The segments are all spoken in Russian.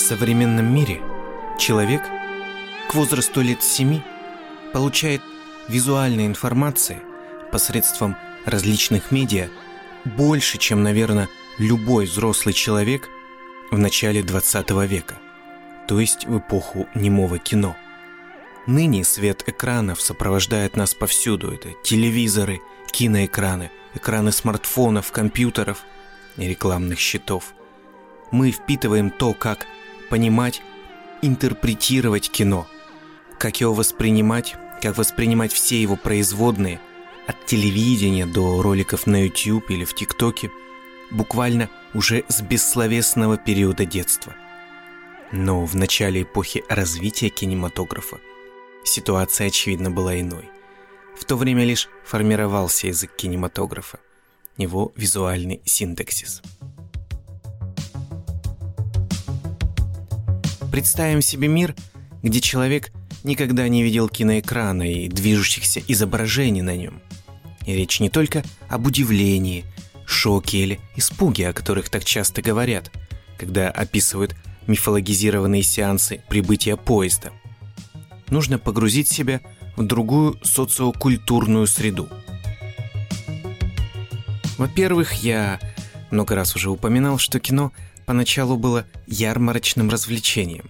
В современном мире человек к возрасту лет 7 получает визуальной информации посредством различных медиа больше, чем, наверное, любой взрослый человек в начале 20 века, то есть в эпоху немого кино. Ныне свет экранов сопровождает нас повсюду. Это телевизоры, киноэкраны, экраны смартфонов, компьютеров и рекламных щитов. Мы впитываем то, как понимать, интерпретировать кино, как его воспринимать, как воспринимать все его производные, от телевидения до роликов на YouTube или в ТикТоке, буквально уже с бессловесного периода детства. Но в начале эпохи развития кинематографа ситуация, очевидно, была иной. В то время лишь формировался язык кинематографа, его визуальный синтаксис. Представим себе мир, где человек никогда не видел киноэкрана и движущихся изображений на нем. И речь не только об удивлении, шоке или испуге, о которых так часто говорят, когда описывают мифологизированные сеансы прибытия поезда. Нужно погрузить себя в другую социокультурную среду. Во-первых, я много раз уже упоминал, что кино поначалу было ярмарочным развлечением.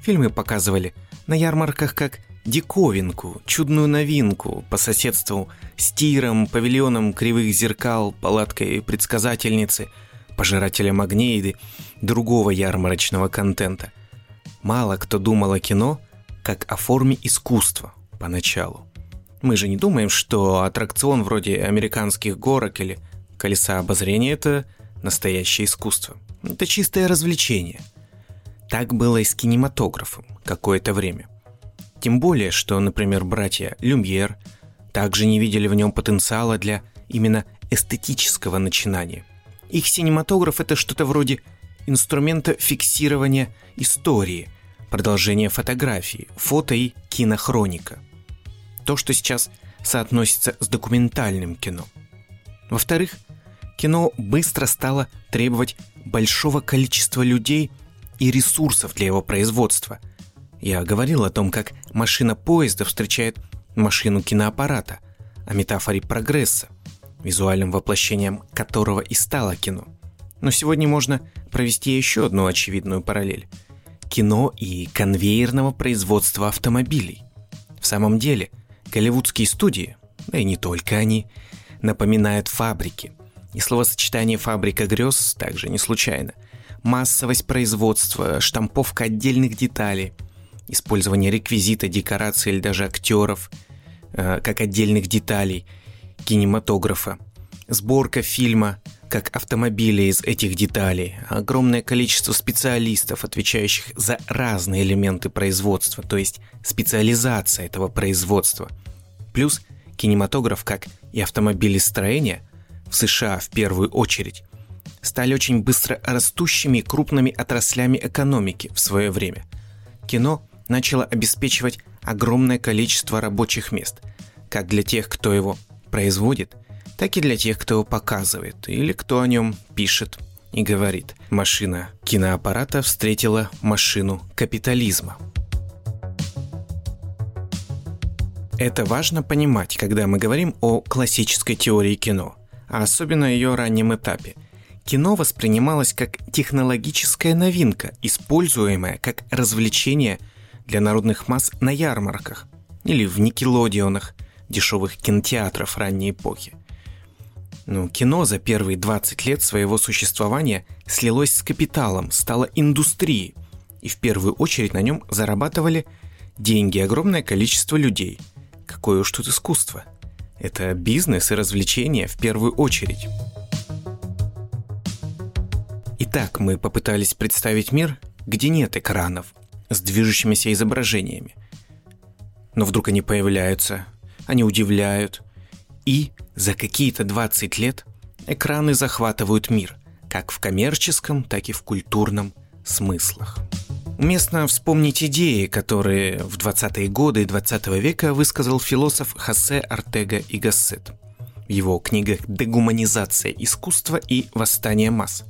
Фильмы показывали на ярмарках как диковинку, чудную новинку по соседству с тиром, павильоном кривых зеркал, палаткой предсказательницы, пожирателем огней и другого ярмарочного контента. Мало кто думал о кино как о форме искусства поначалу. Мы же не думаем, что аттракцион вроде американских горок или колеса обозрения – это настоящее искусство. Это чистое развлечение. Так было и с кинематографом какое-то время – тем более, что, например, братья Люмьер также не видели в нем потенциала для именно эстетического начинания. Их синематограф – это что-то вроде инструмента фиксирования истории, продолжения фотографии, фото и кинохроника. То, что сейчас соотносится с документальным кино. Во-вторых, кино быстро стало требовать большого количества людей и ресурсов для его производства – я говорил о том, как машина поезда встречает машину киноаппарата, о метафоре прогресса, визуальным воплощением которого и стало кино. Но сегодня можно провести еще одну очевидную параллель. Кино и конвейерного производства автомобилей. В самом деле, голливудские студии, да и не только они, напоминают фабрики. И словосочетание «фабрика грез» также не случайно. Массовость производства, штамповка отдельных деталей – использование реквизита, декораций или даже актеров, э, как отдельных деталей кинематографа, сборка фильма как автомобиля из этих деталей, огромное количество специалистов, отвечающих за разные элементы производства, то есть специализация этого производства. Плюс кинематограф, как и автомобилестроение, в США в первую очередь, стали очень быстро растущими крупными отраслями экономики в свое время. Кино начало обеспечивать огромное количество рабочих мест, как для тех, кто его производит, так и для тех, кто его показывает или кто о нем пишет и говорит. Машина киноаппарата встретила машину капитализма. Это важно понимать, когда мы говорим о классической теории кино, а особенно ее раннем этапе. Кино воспринималось как технологическая новинка, используемая как развлечение – для народных масс на ярмарках или в Никелодионах, дешевых кинотеатров ранней эпохи. Ну, кино за первые 20 лет своего существования слилось с капиталом, стало индустрией, и в первую очередь на нем зарабатывали деньги огромное количество людей. Какое уж тут искусство. Это бизнес и развлечения в первую очередь. Итак, мы попытались представить мир, где нет экранов, с движущимися изображениями. Но вдруг они появляются, они удивляют, и за какие-то 20 лет экраны захватывают мир, как в коммерческом, так и в культурном смыслах. Уместно вспомнить идеи, которые в 20-е годы 20 века высказал философ Хосе Артега и Гассет в его книгах «Дегуманизация искусства» и «Восстание масс».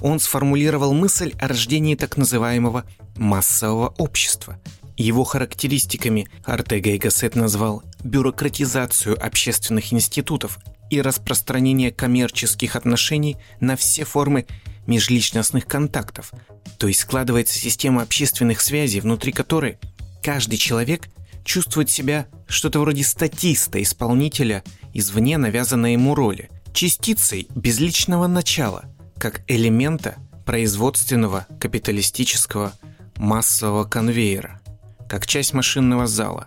он сформулировал мысль о рождении так называемого массового общества. Его характеристиками Артега и Гассет назвал бюрократизацию общественных институтов и распространение коммерческих отношений на все формы межличностных контактов, то есть складывается система общественных связей, внутри которой каждый человек чувствует себя что-то вроде статиста, исполнителя извне навязанной ему роли, частицей безличного начала, как элемента производственного капиталистического массового конвейера, как часть машинного зала.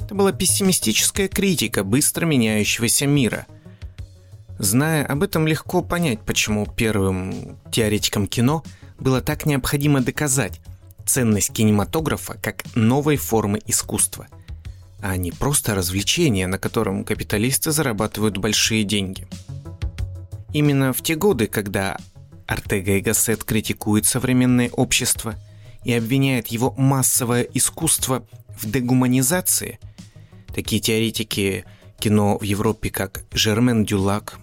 Это была пессимистическая критика быстро меняющегося мира. Зная об этом, легко понять, почему первым теоретикам кино было так необходимо доказать ценность кинематографа как новой формы искусства – а не просто развлечение, на котором капиталисты зарабатывают большие деньги. Именно в те годы, когда Артега и Гассет критикуют современное общество и обвиняет его массовое искусство в дегуманизации, такие теоретики кино в Европе, как Жермен Дюлак,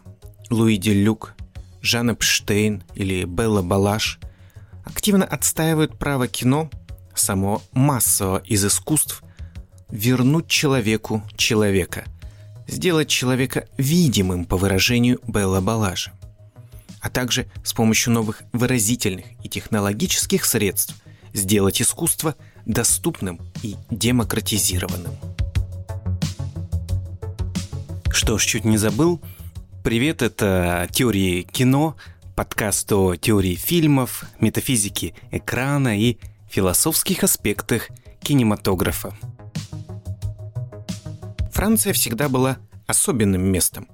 Луи Делюк, Жан Эпштейн или Белла Балаш, активно отстаивают право кино, само массового из искусств – вернуть человеку человека, сделать человека видимым по выражению Белла Балажа, а также с помощью новых выразительных и технологических средств сделать искусство доступным и демократизированным. Что ж, чуть не забыл. Привет, это «Теории кино», подкаст о теории фильмов, метафизике экрана и философских аспектах кинематографа. Франция всегда была особенным местом,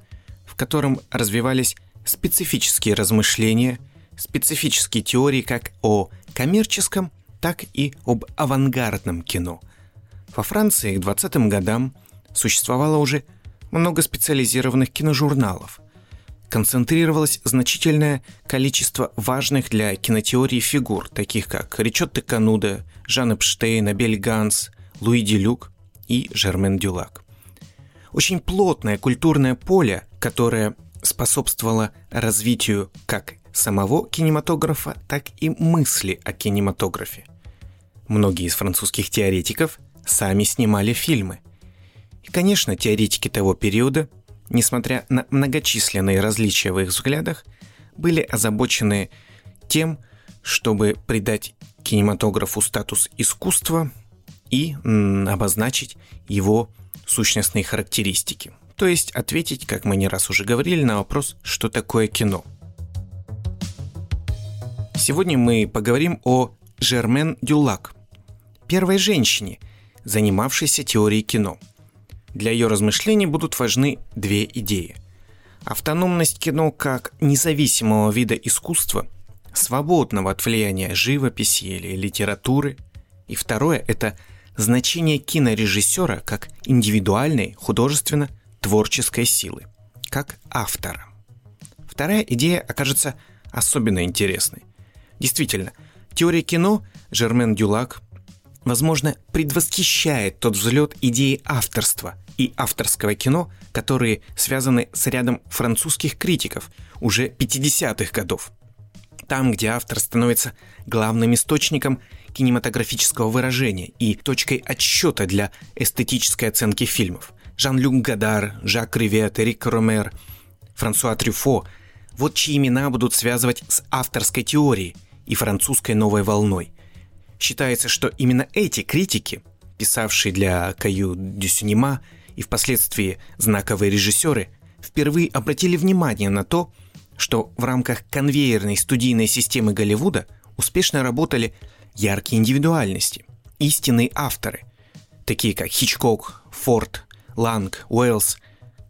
в котором развивались специфические размышления, специфические теории как о коммерческом, так и об авангардном кино. Во Франции к 20-м годам существовало уже много специализированных киножурналов. Концентрировалось значительное количество важных для кинотеории фигур, таких как Ричотто Кануда, Жан Эпштейн, Абель Ганс, Луи Делюк и Жермен Дюлак очень плотное культурное поле, которое способствовало развитию как самого кинематографа, так и мысли о кинематографе. Многие из французских теоретиков сами снимали фильмы. И, конечно, теоретики того периода, несмотря на многочисленные различия в их взглядах, были озабочены тем, чтобы придать кинематографу статус искусства и обозначить его сущностные характеристики. То есть ответить, как мы не раз уже говорили, на вопрос, что такое кино. Сегодня мы поговорим о Жермен Дюлак, первой женщине, занимавшейся теорией кино. Для ее размышлений будут важны две идеи. Автономность кино как независимого вида искусства, свободного от влияния живописи или литературы. И второе – это значение кинорежиссера как индивидуальной художественно-творческой силы, как автора. Вторая идея окажется особенно интересной. Действительно, теория кино Жермен Дюлак, возможно, предвосхищает тот взлет идеи авторства и авторского кино, которые связаны с рядом французских критиков уже 50-х годов. Там, где автор становится главным источником кинематографического выражения и точкой отсчета для эстетической оценки фильмов. Жан-Люк Гадар, Жак Ривет, Эрик Ромер, Франсуа Трюфо – вот чьи имена будут связывать с авторской теорией и французской новой волной. Считается, что именно эти критики, писавшие для Каю Дюсюнима и впоследствии знаковые режиссеры, впервые обратили внимание на то, что в рамках конвейерной студийной системы Голливуда успешно работали яркие индивидуальности, истинные авторы, такие как Хичкок, Форд, Ланг, Уэллс.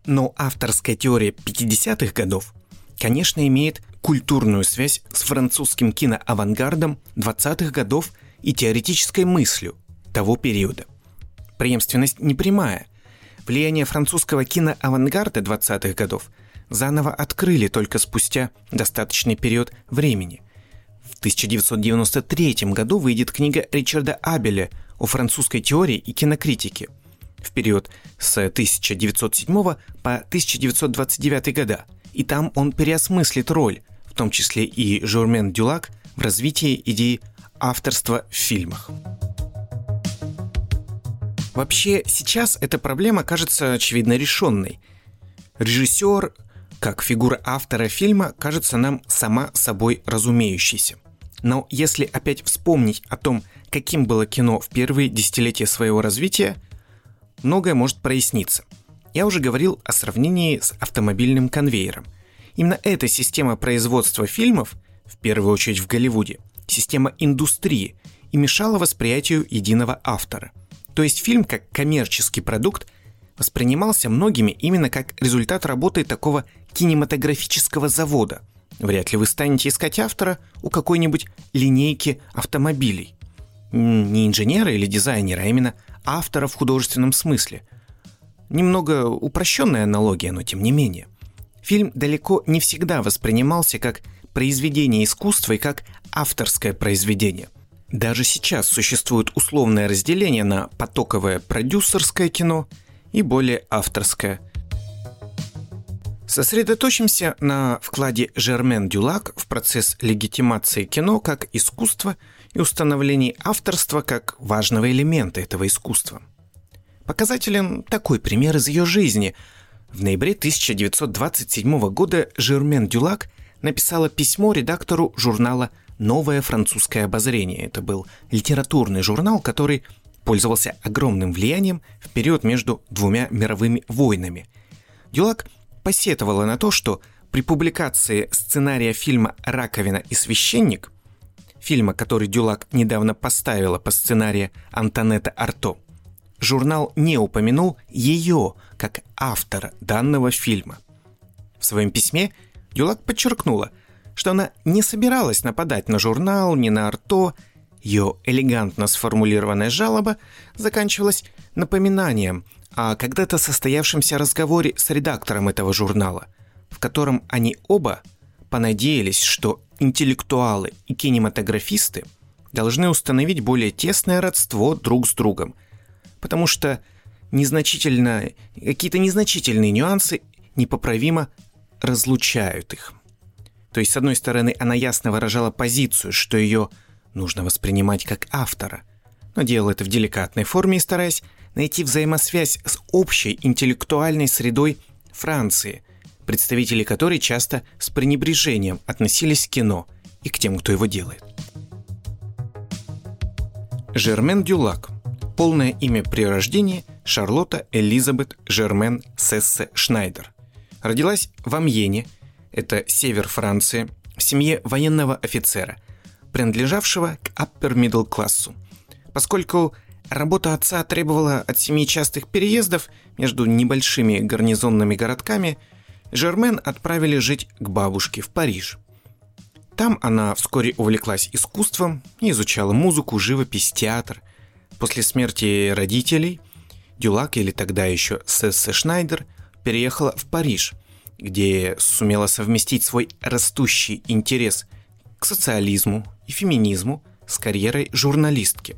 Но авторская теория 50-х годов, конечно, имеет культурную связь с французским киноавангардом 20-х годов и теоретической мыслью того периода. Преемственность непрямая. Влияние французского киноавангарда 20-х годов заново открыли только спустя достаточный период времени. В 1993 году выйдет книга Ричарда Абеля о французской теории и кинокритике в период с 1907 по 1929 года. И там он переосмыслит роль, в том числе и Журмен Дюлак, в развитии идеи авторства в фильмах. Вообще, сейчас эта проблема кажется очевидно решенной. Режиссер, как фигура автора фильма, кажется нам сама собой разумеющейся. Но если опять вспомнить о том, каким было кино в первые десятилетия своего развития, многое может проясниться. Я уже говорил о сравнении с автомобильным конвейером. Именно эта система производства фильмов, в первую очередь в Голливуде, система индустрии, и мешала восприятию единого автора – то есть фильм как коммерческий продукт воспринимался многими именно как результат работы такого кинематографического завода. Вряд ли вы станете искать автора у какой-нибудь линейки автомобилей. Не инженера или дизайнера, а именно автора в художественном смысле. Немного упрощенная аналогия, но тем не менее. Фильм далеко не всегда воспринимался как произведение искусства и как авторское произведение. Даже сейчас существует условное разделение на потоковое продюсерское кино и более авторское. Сосредоточимся на вкладе Жермен Дюлак в процесс легитимации кино как искусства и установлении авторства как важного элемента этого искусства. Показателен такой пример из ее жизни. В ноябре 1927 года Жермен Дюлак написала письмо редактору журнала «Новое французское обозрение». Это был литературный журнал, который пользовался огромным влиянием в период между двумя мировыми войнами. Дюлак посетовала на то, что при публикации сценария фильма «Раковина и священник», фильма, который Дюлак недавно поставила по сценарию Антонета Арто, журнал не упомянул ее как автора данного фильма. В своем письме Дюлак подчеркнула – что она не собиралась нападать на журнал, ни на Арто. Ее элегантно сформулированная жалоба заканчивалась напоминанием о когда-то состоявшемся разговоре с редактором этого журнала, в котором они оба понадеялись, что интеллектуалы и кинематографисты должны установить более тесное родство друг с другом, потому что незначительно, какие-то незначительные нюансы непоправимо разлучают их. То есть, с одной стороны, она ясно выражала позицию, что ее нужно воспринимать как автора, но делала это в деликатной форме стараясь найти взаимосвязь с общей интеллектуальной средой Франции, представители которой часто с пренебрежением относились к кино и к тем, кто его делает. Жермен Дюлак. Полное имя при рождении Шарлотта Элизабет Жермен Сессе Шнайдер. Родилась в Амьене это север Франции, в семье военного офицера, принадлежавшего к upper-middle классу. Поскольку работа отца требовала от семьи частых переездов между небольшими гарнизонными городками, Жермен отправили жить к бабушке в Париж. Там она вскоре увлеклась искусством и изучала музыку, живопись, театр. После смерти родителей Дюлак, или тогда еще Сессе Шнайдер, переехала в Париж – где сумела совместить свой растущий интерес к социализму и феминизму с карьерой журналистки.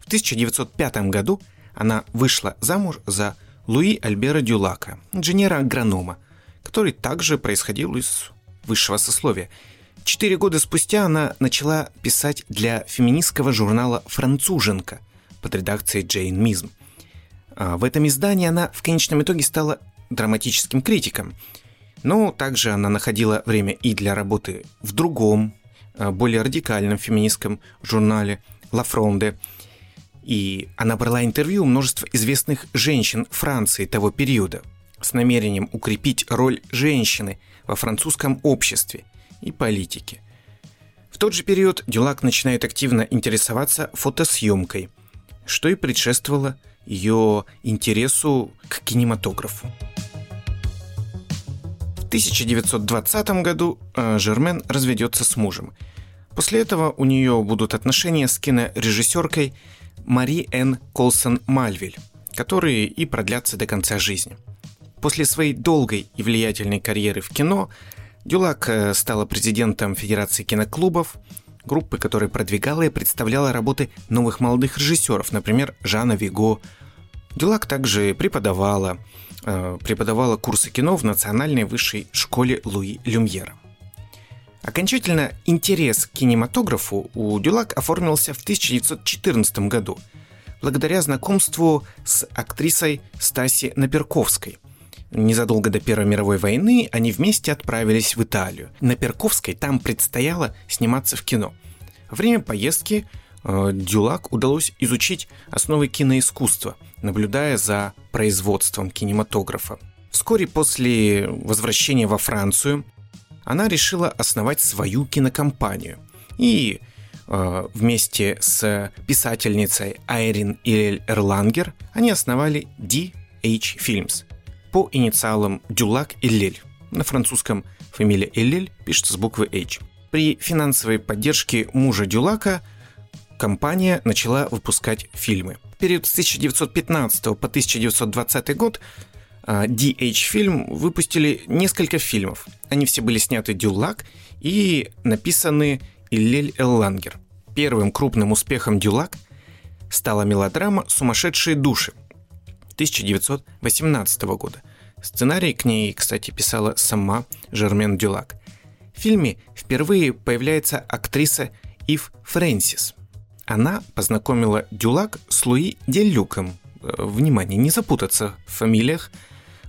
В 1905 году она вышла замуж за Луи Альбера Дюлака, инженера-агронома, который также происходил из высшего сословия. Четыре года спустя она начала писать для феминистского журнала «Француженка» под редакцией Джейн Мизм. А в этом издании она в конечном итоге стала драматическим критиком – но также она находила время и для работы в другом, э, более радикальном феминистском журнале «Ла Фронде». И она брала интервью у множества известных женщин Франции того периода с намерением укрепить роль женщины во французском обществе и политике. В тот же период Дюлак начинает активно интересоваться фотосъемкой, что и предшествовало ее интересу к кинематографу. 1920 году э, Жермен разведется с мужем. После этого у нее будут отношения с кинорежиссеркой Мари Н. Колсон Мальвиль, которые и продлятся до конца жизни. После своей долгой и влиятельной карьеры в кино Дюлак э, стала президентом Федерации киноклубов, группы, которая продвигала и представляла работы новых молодых режиссеров, например, Жана Виго. Дюлак также преподавала, преподавала курсы кино в Национальной высшей школе Луи Люмьера. Окончательно интерес к кинематографу у Дюлак оформился в 1914 году, благодаря знакомству с актрисой Стаси Наперковской. Незадолго до Первой мировой войны они вместе отправились в Италию. На Перковской там предстояло сниматься в кино. Время поездки э, Дюлак удалось изучить основы киноискусства, наблюдая за производством кинематографа. Вскоре после возвращения во Францию она решила основать свою кинокомпанию. И э, вместе с писательницей Айрин Илель Эрлангер они основали DH Films по инициалам Дюлак Иллель. На французском фамилия Иллель пишется с буквы H. При финансовой поддержке мужа Дюлака компания начала выпускать фильмы. В период с 1915 по 1920 год DH Film выпустили несколько фильмов. Они все были сняты Дюлак и написаны Иллель Эллангер. Первым крупным успехом Дюлак стала мелодрама «Сумасшедшие души» 1918 года. Сценарий к ней, кстати, писала сама Жермен Дюлак. В фильме впервые появляется актриса Ив Фрэнсис. Она познакомила Дюлак с Луи Делюком. Э, внимание, не запутаться в фамилиях.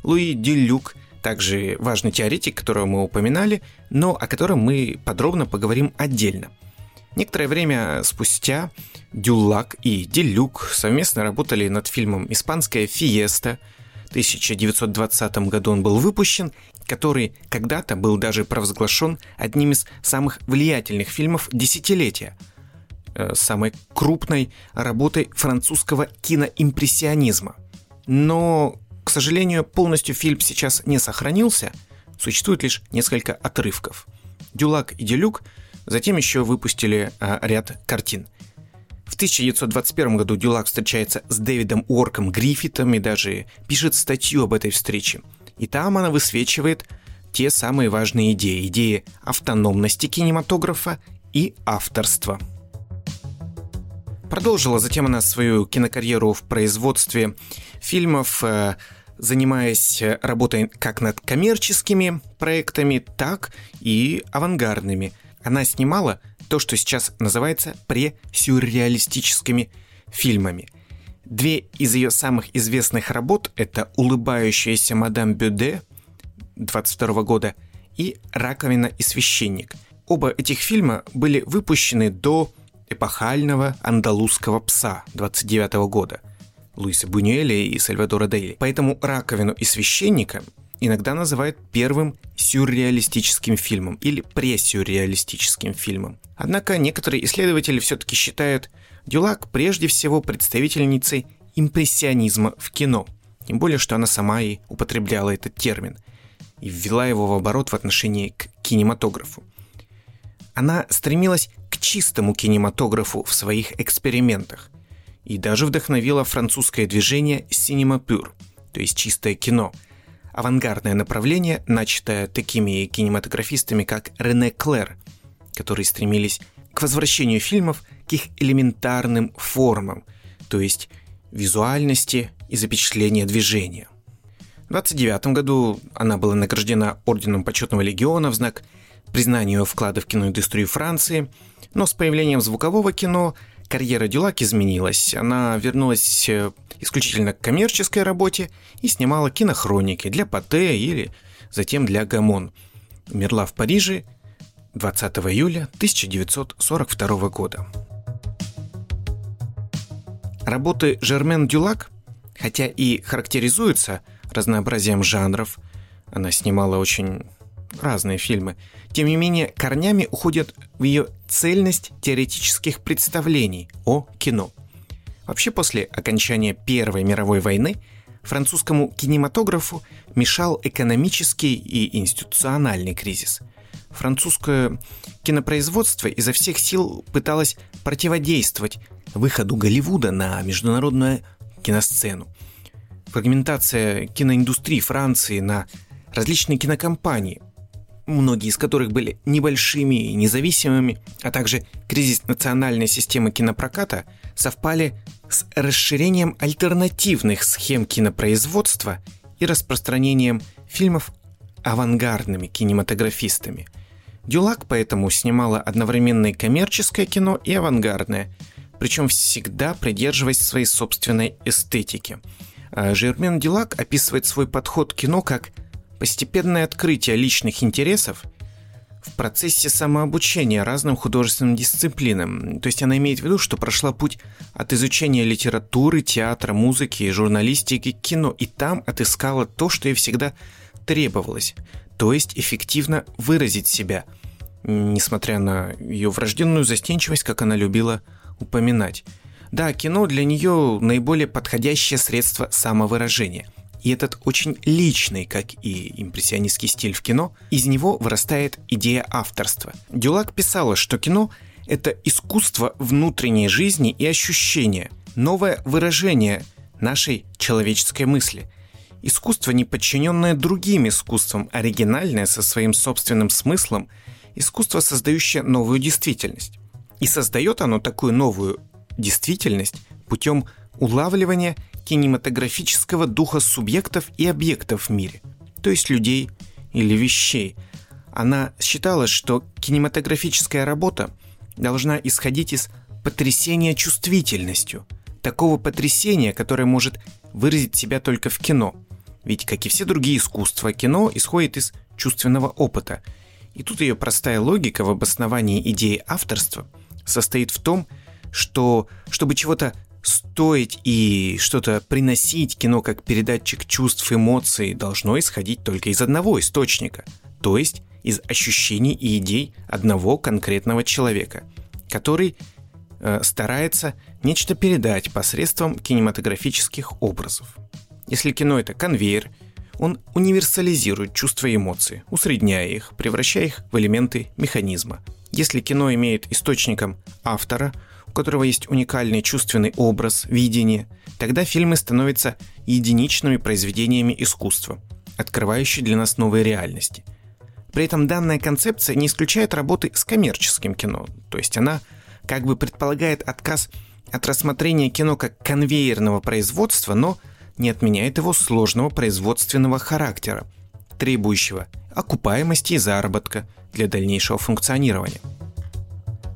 Луи Делюк также важный теоретик, которого мы упоминали, но о котором мы подробно поговорим отдельно. Некоторое время спустя Дюлак и Делюк совместно работали над фильмом «Испанская фиеста». В 1920 году он был выпущен, который когда-то был даже провозглашен одним из самых влиятельных фильмов десятилетия, самой крупной работой французского киноимпрессионизма. Но, к сожалению, полностью фильм сейчас не сохранился, существует лишь несколько отрывков. Дюлак и Делюк – Затем еще выпустили а, ряд картин. В 1921 году Дюлак встречается с Дэвидом Уорком Гриффитом и даже пишет статью об этой встрече. И там она высвечивает те самые важные идеи. Идеи автономности кинематографа и авторства. Продолжила затем она свою кинокарьеру в производстве фильмов, э, занимаясь работой как над коммерческими проектами, так и авангардными – она снимала то, что сейчас называется пресюрреалистическими фильмами. Две из ее самых известных работ – это «Улыбающаяся мадам Бюде» 22 года и «Раковина и священник». Оба этих фильма были выпущены до эпохального андалузского пса 29 года Луиса Бунюэля и Сальвадора Дейли. Поэтому «Раковину и священника» иногда называют первым сюрреалистическим фильмом или пресюрреалистическим фильмом. Однако некоторые исследователи все-таки считают Дюлак прежде всего представительницей импрессионизма в кино, тем более, что она сама и употребляла этот термин и ввела его в оборот в отношении к кинематографу. Она стремилась к чистому кинематографу в своих экспериментах. И даже вдохновила французское движение «Cinema Pur», то есть чистое кино – авангардное направление, начатое такими кинематографистами, как Рене Клэр, которые стремились к возвращению фильмов к их элементарным формам, то есть визуальности и запечатления движения. В 1929 году она была награждена Орденом Почетного Легиона в знак признания ее вклада в киноиндустрию Франции, но с появлением звукового кино карьера Дюлак изменилась. Она вернулась э, исключительно к коммерческой работе и снимала кинохроники для Пате или затем для Гамон. Умерла в Париже 20 июля 1942 года. Работы Жермен Дюлак, хотя и характеризуются разнообразием жанров, она снимала очень разные фильмы, тем не менее корнями уходят в ее цельность теоретических представлений о кино. Вообще после окончания Первой мировой войны французскому кинематографу мешал экономический и институциональный кризис. Французское кинопроизводство изо всех сил пыталось противодействовать выходу Голливуда на международную киносцену. Фрагментация киноиндустрии Франции на различные кинокомпании многие из которых были небольшими и независимыми, а также кризис национальной системы кинопроката, совпали с расширением альтернативных схем кинопроизводства и распространением фильмов авангардными кинематографистами. Дюлак поэтому снимала одновременно и коммерческое кино, и авангардное, причем всегда придерживаясь своей собственной эстетики. А Жермен Дюлак описывает свой подход к кино как постепенное открытие личных интересов в процессе самообучения разным художественным дисциплинам. То есть она имеет в виду, что прошла путь от изучения литературы, театра, музыки, журналистики кино, и там отыскала то, что ей всегда требовалось, то есть эффективно выразить себя, несмотря на ее врожденную застенчивость, как она любила упоминать. Да, кино для нее наиболее подходящее средство самовыражения. И этот очень личный, как и импрессионистский стиль в кино, из него вырастает идея авторства. Дюлак писала, что кино – это искусство внутренней жизни и ощущения, новое выражение нашей человеческой мысли – Искусство, не подчиненное другим искусствам, оригинальное со своим собственным смыслом, искусство, создающее новую действительность. И создает оно такую новую действительность путем улавливания кинематографического духа субъектов и объектов в мире, то есть людей или вещей. Она считала, что кинематографическая работа должна исходить из потрясения чувствительностью, такого потрясения, которое может выразить себя только в кино – ведь, как и все другие искусства, кино исходит из чувственного опыта. И тут ее простая логика в обосновании идеи авторства состоит в том, что чтобы чего-то стоить и что-то приносить, кино как передатчик чувств, эмоций должно исходить только из одного источника, то есть из ощущений и идей одного конкретного человека, который э, старается нечто передать посредством кинематографических образов. Если кино это конвейер, он универсализирует чувства и эмоции, усредняя их, превращая их в элементы механизма. Если кино имеет источником автора, которого есть уникальный чувственный образ, видение, тогда фильмы становятся единичными произведениями искусства, открывающие для нас новые реальности. При этом данная концепция не исключает работы с коммерческим кино, то есть она как бы предполагает отказ от рассмотрения кино как конвейерного производства, но – не отменяет его сложного производственного характера, требующего окупаемости и заработка для дальнейшего функционирования.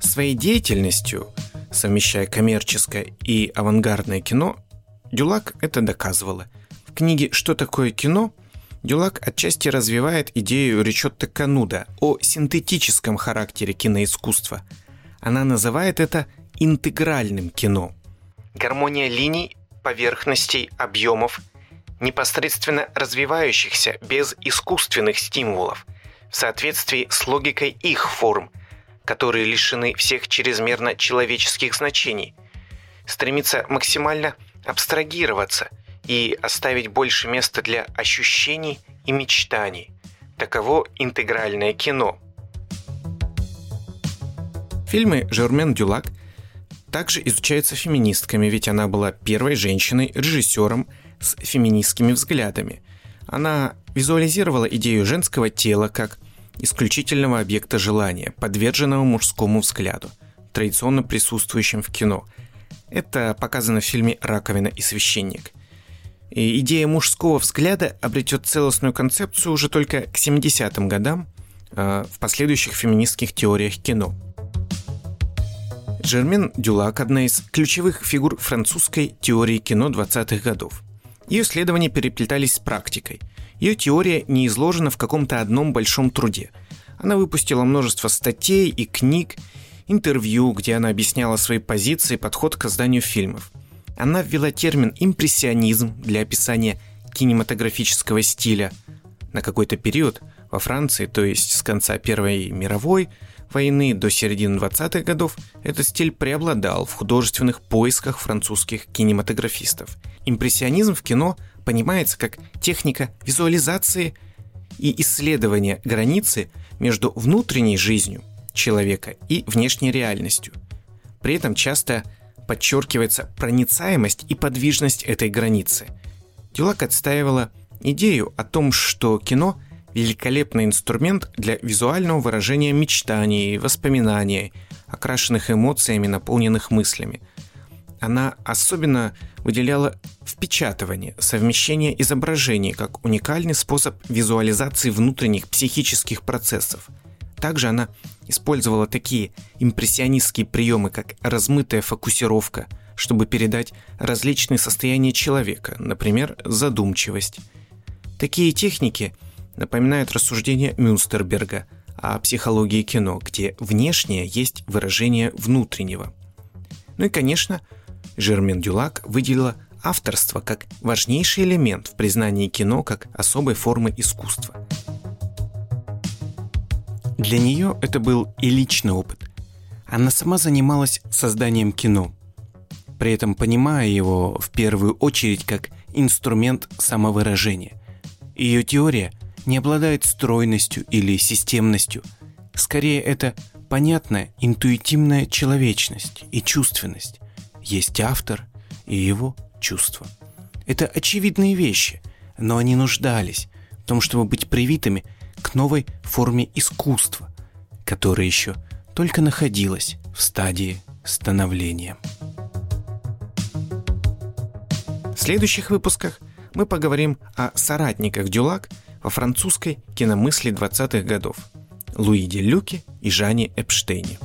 Своей деятельностью, совмещая коммерческое и авангардное кино, Дюлак это доказывала. В книге «Что такое кино» Дюлак отчасти развивает идею Ричотто Кануда о синтетическом характере киноискусства. Она называет это интегральным кино. Гармония линий поверхностей, объемов, непосредственно развивающихся без искусственных стимулов, в соответствии с логикой их форм, которые лишены всех чрезмерно человеческих значений, стремится максимально абстрагироваться и оставить больше места для ощущений и мечтаний. Таково интегральное кино. Фильмы Жермен Дюлак – также изучается феминистками, ведь она была первой женщиной-режиссером с феминистскими взглядами. Она визуализировала идею женского тела как исключительного объекта желания, подверженного мужскому взгляду, традиционно присутствующим в кино. Это показано в фильме «Раковина и священник». И идея мужского взгляда обретет целостную концепцию уже только к 70-м годам э, в последующих феминистских теориях кино – Жермен Дюлак – одна из ключевых фигур французской теории кино 20-х годов. Ее исследования переплетались с практикой. Ее теория не изложена в каком-то одном большом труде. Она выпустила множество статей и книг, интервью, где она объясняла свои позиции и подход к созданию фильмов. Она ввела термин «импрессионизм» для описания кинематографического стиля. На какой-то период во Франции, то есть с конца Первой мировой, войны до середины 20-х годов этот стиль преобладал в художественных поисках французских кинематографистов. Импрессионизм в кино понимается как техника визуализации и исследования границы между внутренней жизнью человека и внешней реальностью. При этом часто подчеркивается проницаемость и подвижность этой границы. Дюлак отстаивала идею о том, что кино – великолепный инструмент для визуального выражения мечтаний, воспоминаний, окрашенных эмоциями, наполненных мыслями. Она особенно выделяла впечатывание, совмещение изображений как уникальный способ визуализации внутренних психических процессов. Также она использовала такие импрессионистские приемы, как размытая фокусировка, чтобы передать различные состояния человека, например, задумчивость. Такие техники напоминают рассуждения Мюнстерберга о психологии кино, где внешнее есть выражение внутреннего. Ну и, конечно, Жермен Дюлак выделила авторство как важнейший элемент в признании кино как особой формы искусства. Для нее это был и личный опыт. Она сама занималась созданием кино, при этом понимая его в первую очередь как инструмент самовыражения. Ее теория не обладает стройностью или системностью. Скорее, это понятная интуитивная человечность и чувственность. Есть автор и его чувства. Это очевидные вещи, но они нуждались в том, чтобы быть привитыми к новой форме искусства, которая еще только находилась в стадии становления. В следующих выпусках мы поговорим о соратниках Дюлак во французской киномысли 20-х годов Луиде Люке и Жане Эпштейне.